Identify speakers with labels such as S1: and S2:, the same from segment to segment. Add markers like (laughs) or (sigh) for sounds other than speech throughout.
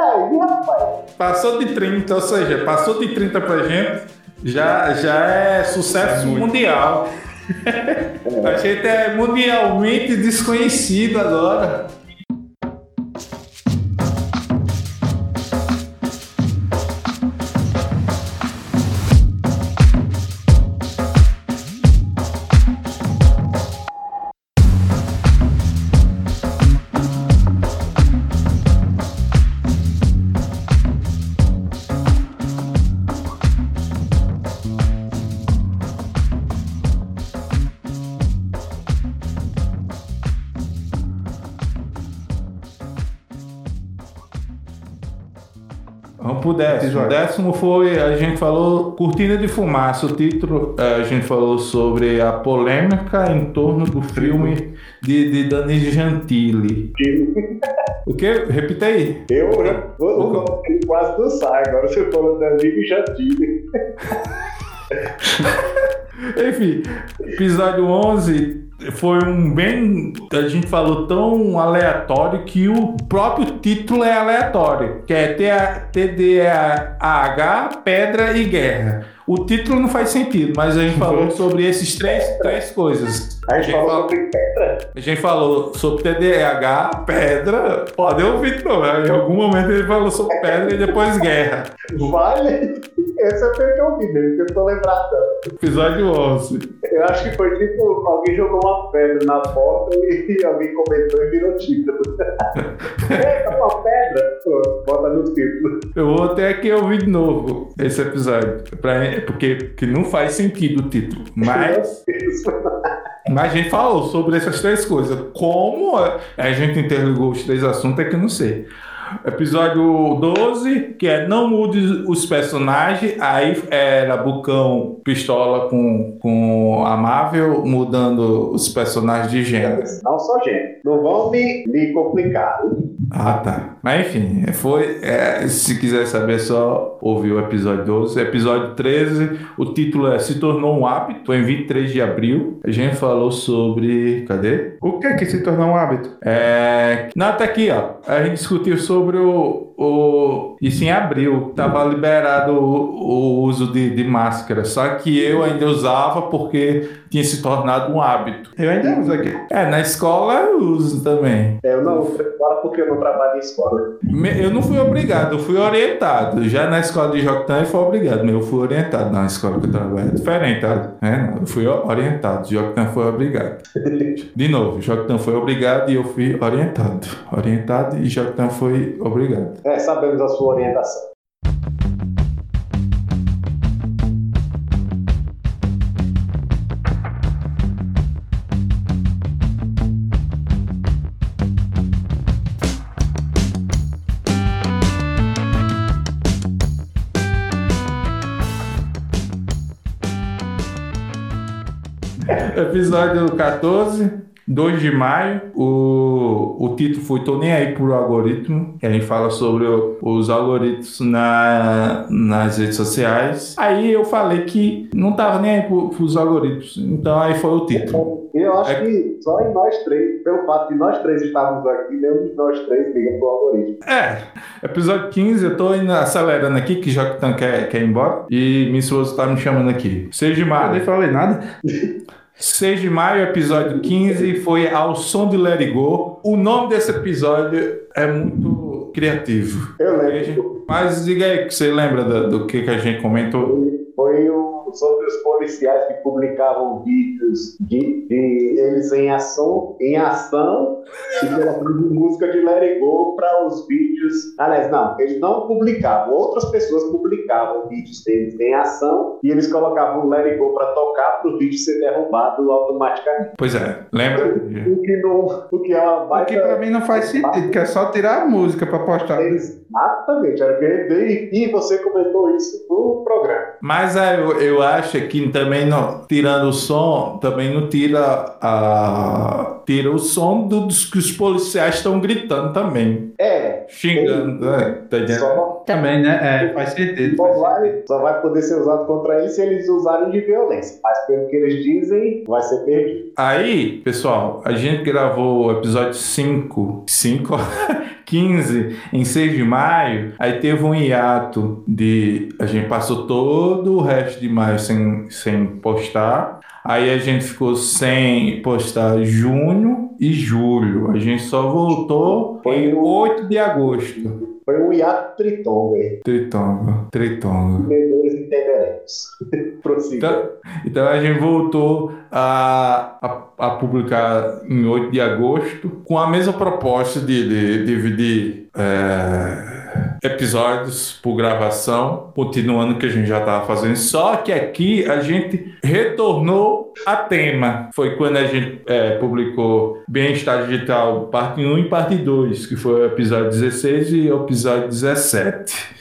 S1: aí, rapaz.
S2: Passou de 30, ou seja, passou de 30 pra gente, já, já é sucesso mundial. A gente é mundialmente desconhecido agora. Vamos pro décimo. O décimo foi, a gente falou, Cortina de Fumaça. O título, eh, a gente falou sobre a polêmica em torno do filme de, de Danilo Gentili. O quê? Repita aí.
S1: Eu, nome dele quase não sai. Agora você falou da Amigo já tive.
S2: Enfim, episódio 11 foi um bem. A gente falou tão aleatório que o próprio título é aleatório, que é TDAH, Pedra e Guerra. O título não faz sentido, mas a gente falou sobre esses três, três coisas.
S1: A gente falou
S2: fala-
S1: sobre pedra.
S2: a gente falou sobre TDAH, pedra. Pode ouvir novo. né? Em algum momento ele falou sobre (laughs) pedra e depois guerra.
S1: Vale. Esse é o que eu vi mesmo, que eu tô lembrado.
S2: Episódio 11.
S1: Eu acho que foi tipo, alguém jogou uma pedra na porta e (laughs) alguém comentou e virou título. (laughs) Eita, uma pedra! Pô, bota no título.
S2: Eu vou até que ouvir de novo esse episódio. Pra, porque que não faz sentido o título. Mas, (laughs) mas a gente falou sobre essas três coisas. Como a, a gente interligou os três assuntos é que eu não sei. Episódio 12, que é Não Mude os Personagens. Aí era Bucão Pistola com, com Amável, mudando os personagens de gênero.
S1: Não só gente. Não vão me, me complicar.
S2: Ah, tá. Mas enfim, foi. é, se quiser saber, é só ouvir o episódio 12. Episódio 13, o título é Se Tornou um Hábito, foi em 23 de abril. A gente falou sobre. Cadê?
S3: O que que se tornou um hábito?
S2: É. Não, tá aqui, ó. A gente discutiu sobre o. o isso em abril. Tava liberado o, o uso de, de máscara. Só que eu ainda usava porque tinha se tornado um hábito.
S3: Eu ainda uso aqui.
S2: É, na escola eu uso também.
S1: É, Eu não, fora porque eu não trabalho em escola.
S2: Eu não fui obrigado, eu fui orientado. Já na escola de Joctã eu fui obrigado, mas eu fui orientado na escola que eu trabalho. É diferente, tá? É, eu fui orientado, Joctã foi obrigado. (laughs) De novo, Joctã foi obrigado e eu fui orientado. Orientado e Joctã foi obrigado.
S1: É, sabemos a sua orientação.
S2: Episódio 14, 2 de maio. O, o título foi Tô Nem Aí pro Algoritmo. Que a gente fala sobre o- os algoritmos na, nas redes sociais. Aí eu falei que não tava nem aí pro, pros algoritmos. Então aí foi o título.
S1: Eu acho
S2: É-
S1: que só em nós três, pelo fato de nós três estarmos aqui, nenhum de nós três liga pro algoritmo.
S2: É, episódio 15, eu tô indo acelerando aqui, que Joctan quer, quer ir embora. E minha esposa tá me chamando aqui. 6 de
S3: Eu nem falei nada. (laughs)
S2: 6 de maio, episódio 15, foi Ao Som de Let It Go. O nome desse episódio é muito criativo.
S1: Eu lembro.
S2: Mas diga aí que você lembra do, do que, que a gente comentou.
S1: Foi o, sobre os policiais que publicavam vídeos de, de eles em ação, em ação e colocando música de Let It Go para os vídeos. Aliás, não, eles não publicavam, outras pessoas publicavam vídeos deles em ação e eles colocavam Let It Go para tocar para o vídeo ser derrubado automaticamente.
S2: Pois é, lembra?
S1: O que, não, o que é uma
S3: O
S1: baita.
S3: que pra mim não faz sentido, que é só tirar a música pra postar.
S1: Exatamente, era o dizer, e você comentou isso no programa.
S2: Mas aí eu, eu acho que também não, tirando o som, também não tira a tira o som do- dos que os policiais estão gritando também.
S1: É,
S2: xingando, né? Tá?
S1: Só,
S3: Também, né? É, faz sentido.
S1: só,
S3: faz sentido.
S1: vai, só vai poder ser usado contra eles se eles usarem de violência. Mas pelo que eles dizem, vai ser perdido.
S2: Aí, pessoal, a gente gravou o episódio 5, 5, 15, em 6 de maio. Aí teve um hiato de. A gente passou todo o resto de maio sem, sem postar. Aí a gente ficou sem postar junho e julho. A gente só voltou
S1: Foi
S2: em
S1: o-
S2: 8 de agosto.
S1: Foi um hiato tritonga, hein?
S2: Tritonga, tritonga.
S1: Entendedores entenderemos. (laughs)
S2: Então, então a gente voltou a, a, a publicar em 8 de agosto com a mesma proposta de, de dividir é, episódios por gravação, continuando o que a gente já estava fazendo. Só que aqui a gente retornou a tema. Foi quando a gente é, publicou Bem-Estar Digital, parte 1 e parte 2, que foi o episódio 16 e o episódio 17.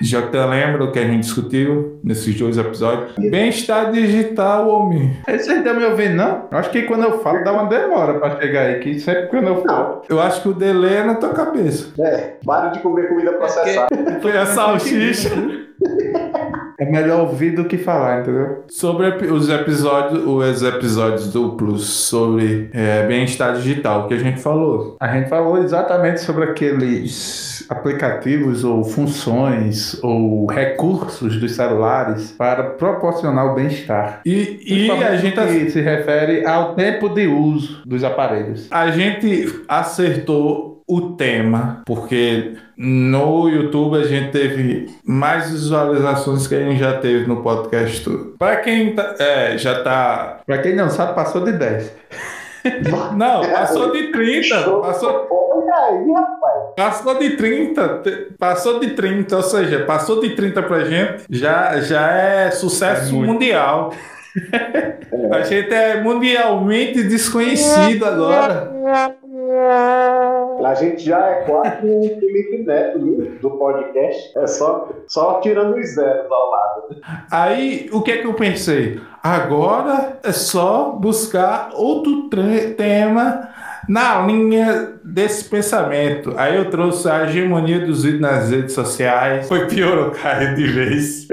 S2: Já que lembra o que a gente discutiu nesses dois episódios? Bem-estar digital, homem.
S3: Vocês estão me ouvindo, não? Acho que quando eu falo dá uma demora pra chegar aí, que sempre quando eu falo.
S2: Eu acho que o delay é na tua cabeça.
S1: É, pare de comer comida processada.
S2: Foi a salsicha. (laughs)
S3: É melhor ouvir do que falar, entendeu?
S2: Sobre os episódios, os episódios duplos sobre é, bem-estar digital que a gente falou.
S3: A gente falou exatamente sobre aqueles aplicativos ou funções ou recursos dos celulares para proporcionar o bem-estar.
S2: E, e a gente,
S3: que se refere ao tempo de uso dos aparelhos.
S2: a gente acertou o tema, porque no YouTube a gente teve mais visualizações que a gente já teve no podcast. Para quem tá- é, já tá.
S3: Pra quem não sabe, passou de 10. (laughs)
S2: Não, passou de 30. Passou,
S1: Olha aí, rapaz.
S2: Passou de 30, te- passou de 30, ou seja, passou de 30 pra gente, já, já é sucesso
S3: É
S2: mundial. (laughs) A gente é mundialmente desconhecido agora.
S1: A gente já é quase um Felipe Neto viu, do podcast. É só, só tirando os zeros ao lado.
S2: Aí, o que é que eu pensei? Agora é só buscar outro tema na linha desse pensamento. Aí eu trouxe a hegemonia dos vídeos nas redes sociais. Foi pior o caio de vez.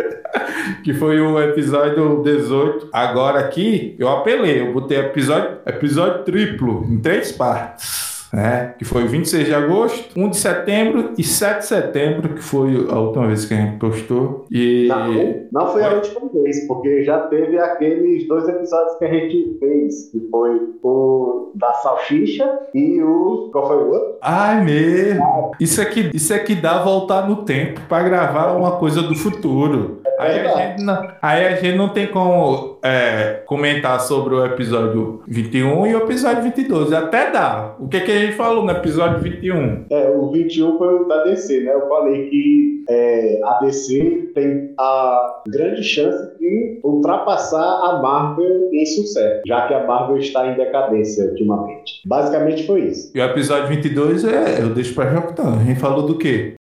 S2: Que foi o episódio 18. Agora aqui eu apelei, eu botei episódio, episódio triplo em três partes. Né? Que foi 26 de agosto, 1 de setembro e 7 de setembro, que foi a última vez que a gente postou. E
S1: Não, não foi a última vez, porque já teve aqueles dois episódios que a gente fez, que foi o da salsicha e o. Qual foi o outro?
S2: Ai, mesmo. Isso aqui, isso aqui dá voltar no tempo para gravar uma coisa do futuro. Aí a, gente não, aí a gente não tem como é, comentar sobre o episódio 21 e o episódio 22. Até dá. O que, que a gente falou no episódio 21?
S1: É, o 21 foi o da DC, né? Eu falei que é, a DC tem a grande chance de ultrapassar a Marvel em sucesso, já que a Marvel está em decadência ultimamente. Basicamente foi isso.
S2: E o episódio 22 é. Eu deixo pra Joctão. A gente falou do quê?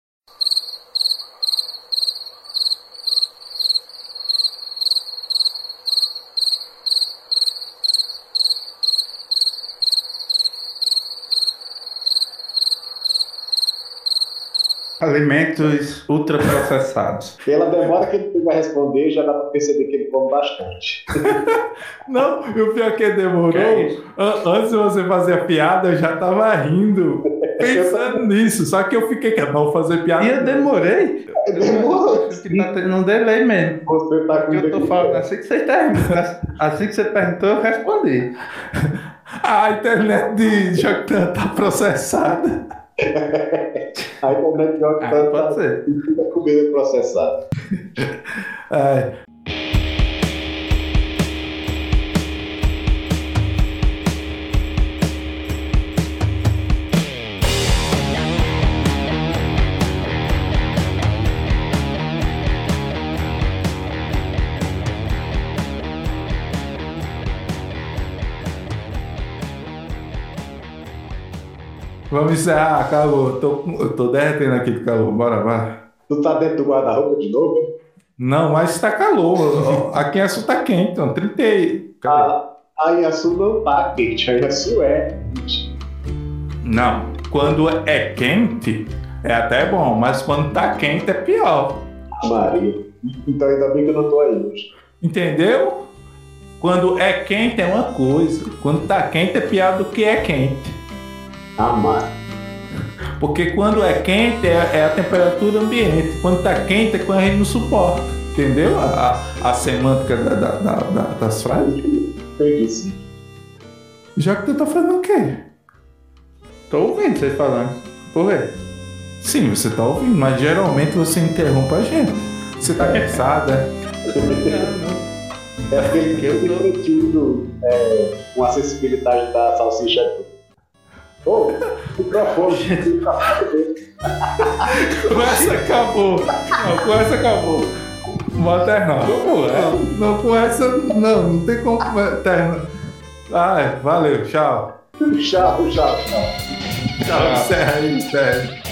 S3: Alimentos ultraprocessados.
S1: Pela demora que ele vai responder, já dá pra perceber que ele come bastante. (laughs)
S2: Não, e o pior que demorou.
S3: Que é
S2: Antes de você fazer a piada, eu já tava rindo. Pensando nisso. Só que eu fiquei quieto, não vou fazer piada.
S3: E eu demorei.
S1: Demorou.
S3: Que tá tendo um delay mesmo.
S1: Você tá com
S3: Porque eu tô falando assim que você termina. Assim que você perguntou, eu respondi. (laughs)
S2: A internet de Joctan tá processada.
S1: A internet de
S3: Ah,
S1: Octano
S3: pode
S1: tá
S3: ser.
S1: fica comida processada. (laughs)
S2: É. Vamos encerrar. Eu tô, eu tô derretendo aqui do calor. Bora, bora.
S1: Tu tá dentro do guarda-roupa de novo?
S2: Não, mas tá calor. (laughs) Aqui em Açu tá quente, então 30. e- Cadê?
S1: A, Iaçu não tá quente, a Iaçu é.
S2: Não. Quando é quente, é até bom, mas quando tá quente é pior.
S1: Maria. Então ainda bem que eu não tô aí hoje.
S2: Entendeu? Quando é quente é uma coisa, quando tá quente é pior do que é quente.
S1: Amar.
S2: Porque quando é quente é, é a temperatura ambiente, quando tá quente é quando a gente não suporta. Entendeu a, a, a semântica da, da, da, da- das frases?
S1: Entendi sim.
S2: Já que tu tá fazendo o quê?
S3: Tô ouvindo vocês falando. Por quê?
S2: Sim, você tá ouvindo, mas geralmente você interrompe a gente. Você tá cansada.
S1: É porque ele
S3: Eu
S1: tem
S3: tô-
S1: refletido é, com a sensibilidade da salsicha. Ô, microfone, microfone.
S2: Conversa acabou. Não, conversa acabou. Maternal.
S3: Como é?
S2: Não, não, conversa. Não, não tem como. Terna. Ah, valeu, tchau.
S1: Tchau, tchau, tchau.
S2: Tchau, encerra aí, encerra.